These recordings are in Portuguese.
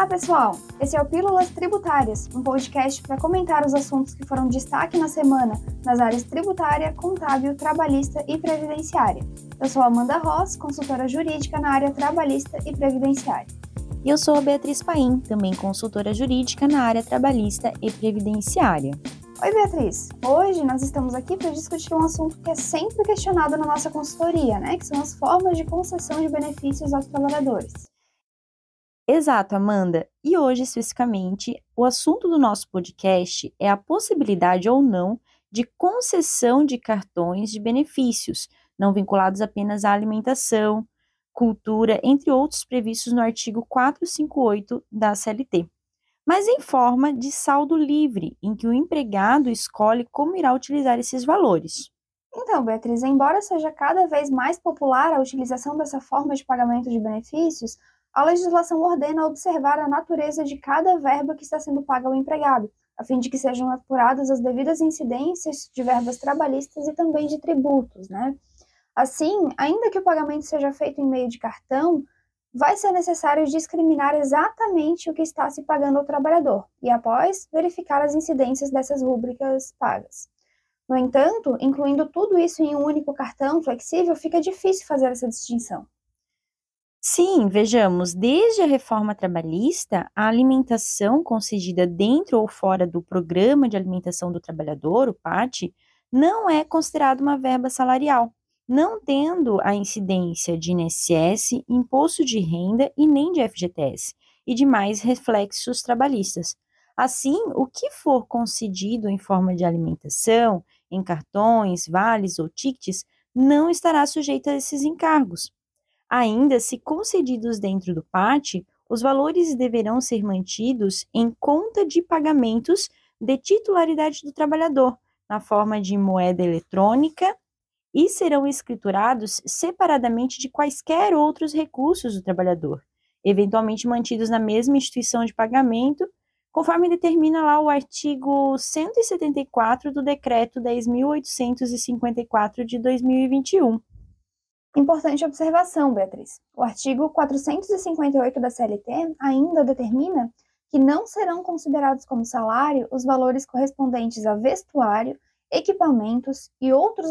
Olá, pessoal! Esse é o Pílulas Tributárias, um podcast para comentar os assuntos que foram destaque na semana nas áreas tributária, contábil, trabalhista e previdenciária. Eu sou Amanda Ross, consultora jurídica na área trabalhista e previdenciária. E eu sou a Beatriz Paim, também consultora jurídica na área trabalhista e previdenciária. Oi, Beatriz. Hoje nós estamos aqui para discutir um assunto que é sempre questionado na nossa consultoria, né? Que são as formas de concessão de benefícios aos trabalhadores. Exato, Amanda. E hoje, especificamente, o assunto do nosso podcast é a possibilidade ou não de concessão de cartões de benefícios, não vinculados apenas à alimentação, cultura, entre outros previstos no artigo 458 da CLT, mas em forma de saldo livre, em que o empregado escolhe como irá utilizar esses valores. Então, Beatriz, embora seja cada vez mais popular a utilização dessa forma de pagamento de benefícios, a legislação ordena observar a natureza de cada verba que está sendo paga ao empregado, a fim de que sejam apuradas as devidas incidências de verbas trabalhistas e também de tributos, né? Assim, ainda que o pagamento seja feito em meio de cartão, vai ser necessário discriminar exatamente o que está se pagando ao trabalhador e, após, verificar as incidências dessas rúbricas pagas. No entanto, incluindo tudo isso em um único cartão flexível, fica difícil fazer essa distinção. Sim, vejamos, desde a reforma trabalhista, a alimentação concedida dentro ou fora do Programa de Alimentação do Trabalhador, o PAT, não é considerada uma verba salarial, não tendo a incidência de INSS, imposto de renda e nem de FGTS, e demais reflexos trabalhistas. Assim, o que for concedido em forma de alimentação, em cartões, vales ou tickets, não estará sujeito a esses encargos. Ainda, se concedidos dentro do PAT, os valores deverão ser mantidos em conta de pagamentos de titularidade do trabalhador, na forma de moeda eletrônica, e serão escriturados separadamente de quaisquer outros recursos do trabalhador, eventualmente mantidos na mesma instituição de pagamento, conforme determina lá o artigo 174 do Decreto 10.854 de 2021. Importante observação, Beatriz. O artigo 458 da CLT ainda determina que não serão considerados como salário os valores correspondentes a vestuário, equipamentos e outros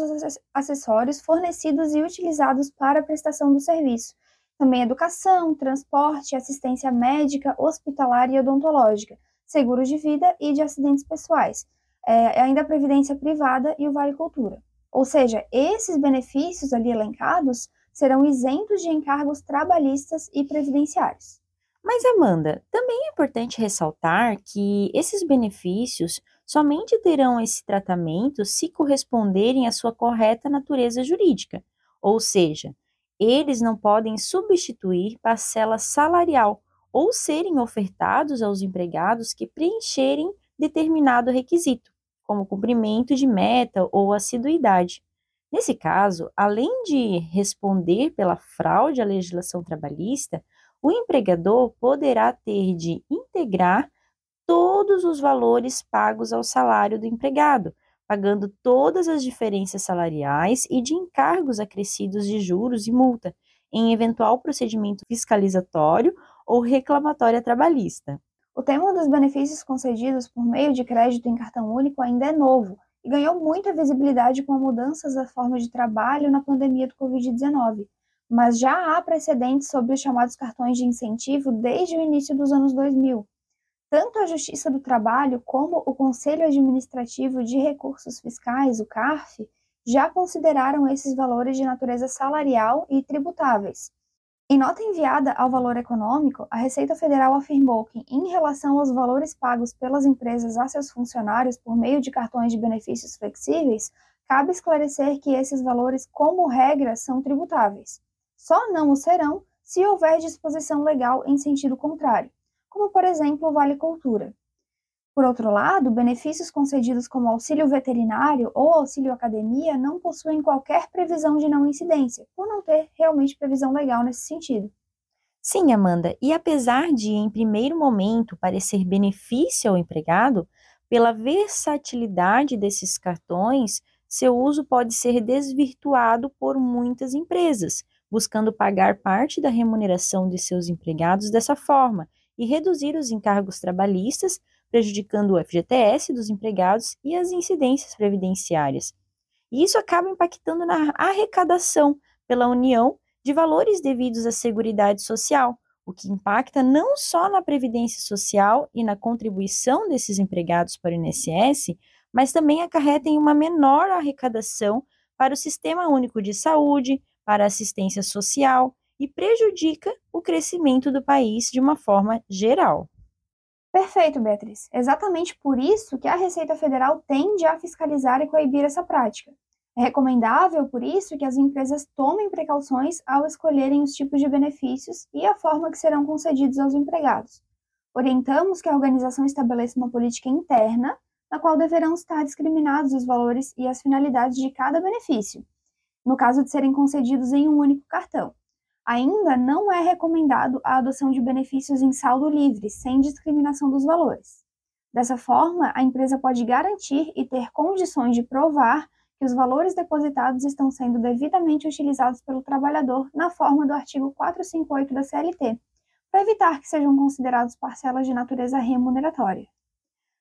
acessórios fornecidos e utilizados para a prestação do serviço. Também educação, transporte, assistência médica, hospitalar e odontológica, seguros de vida e de acidentes pessoais, é, ainda a previdência privada e o Vale Cultura. Ou seja, esses benefícios ali elencados serão isentos de encargos trabalhistas e previdenciários. Mas, Amanda, também é importante ressaltar que esses benefícios somente terão esse tratamento se corresponderem à sua correta natureza jurídica, ou seja, eles não podem substituir parcela salarial ou serem ofertados aos empregados que preencherem determinado requisito como cumprimento de meta ou assiduidade. Nesse caso, além de responder pela fraude à legislação trabalhista, o empregador poderá ter de integrar todos os valores pagos ao salário do empregado, pagando todas as diferenças salariais e de encargos acrescidos de juros e multa, em eventual procedimento fiscalizatório ou reclamatória trabalhista. O tema dos benefícios concedidos por meio de crédito em cartão único ainda é novo e ganhou muita visibilidade com mudanças da forma de trabalho na pandemia do Covid-19, mas já há precedentes sobre os chamados cartões de incentivo desde o início dos anos 2000. Tanto a Justiça do Trabalho como o Conselho Administrativo de Recursos Fiscais, o CARF, já consideraram esses valores de natureza salarial e tributáveis. Em nota enviada ao Valor Econômico, a Receita Federal afirmou que, em relação aos valores pagos pelas empresas a seus funcionários por meio de cartões de benefícios flexíveis, cabe esclarecer que esses valores, como regra, são tributáveis. Só não o serão se houver disposição legal em sentido contrário, como, por exemplo, o Vale Cultura. Por outro lado, benefícios concedidos como auxílio veterinário ou auxílio academia não possuem qualquer previsão de não incidência, por não ter realmente previsão legal nesse sentido. Sim, Amanda, e apesar de, em primeiro momento, parecer benefício ao empregado, pela versatilidade desses cartões, seu uso pode ser desvirtuado por muitas empresas, buscando pagar parte da remuneração de seus empregados dessa forma e reduzir os encargos trabalhistas, prejudicando o FGTS dos empregados e as incidências previdenciárias. E isso acaba impactando na arrecadação pela União de valores devidos à Seguridade Social, o que impacta não só na previdência social e na contribuição desses empregados para o INSS, mas também acarreta em uma menor arrecadação para o Sistema Único de Saúde, para a assistência social e prejudica o crescimento do país de uma forma geral. Perfeito, Beatriz. Exatamente por isso que a Receita Federal tende a fiscalizar e coibir essa prática. É recomendável, por isso, que as empresas tomem precauções ao escolherem os tipos de benefícios e a forma que serão concedidos aos empregados. Orientamos que a organização estabeleça uma política interna, na qual deverão estar discriminados os valores e as finalidades de cada benefício, no caso de serem concedidos em um único cartão. Ainda não é recomendado a adoção de benefícios em saldo livre, sem discriminação dos valores. Dessa forma, a empresa pode garantir e ter condições de provar que os valores depositados estão sendo devidamente utilizados pelo trabalhador na forma do artigo 458 da CLT, para evitar que sejam considerados parcelas de natureza remuneratória.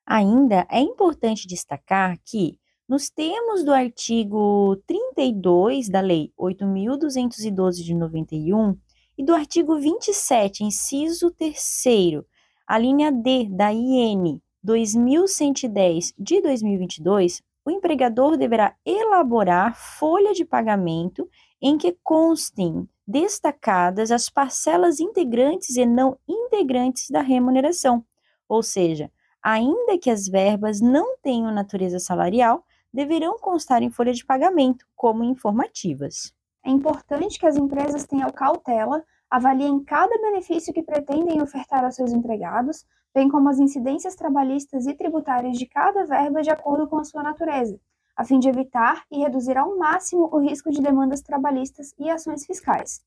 Ainda é importante destacar que, nos termos do artigo 32 da Lei 8.212 de 91 e do artigo 27, inciso 3, a linha D da IN 2110 de 2022, o empregador deverá elaborar folha de pagamento em que constem destacadas as parcelas integrantes e não integrantes da remuneração, ou seja, ainda que as verbas não tenham natureza salarial, deverão constar em folha de pagamento como informativas. É importante que as empresas tenham cautela, avaliem cada benefício que pretendem ofertar aos seus empregados, bem como as incidências trabalhistas e tributárias de cada verba de acordo com a sua natureza, a fim de evitar e reduzir ao máximo o risco de demandas trabalhistas e ações fiscais.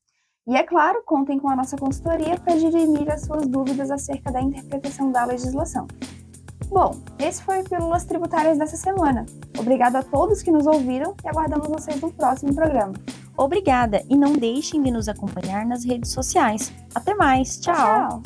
E é claro, contem com a nossa consultoria para dirimir as suas dúvidas acerca da interpretação da legislação. Bom, esse foi o Pílulas Tributárias dessa semana. Obrigado a todos que nos ouviram e aguardamos vocês no próximo programa. Obrigada e não deixem de nos acompanhar nas redes sociais. Até mais, tchau. tchau.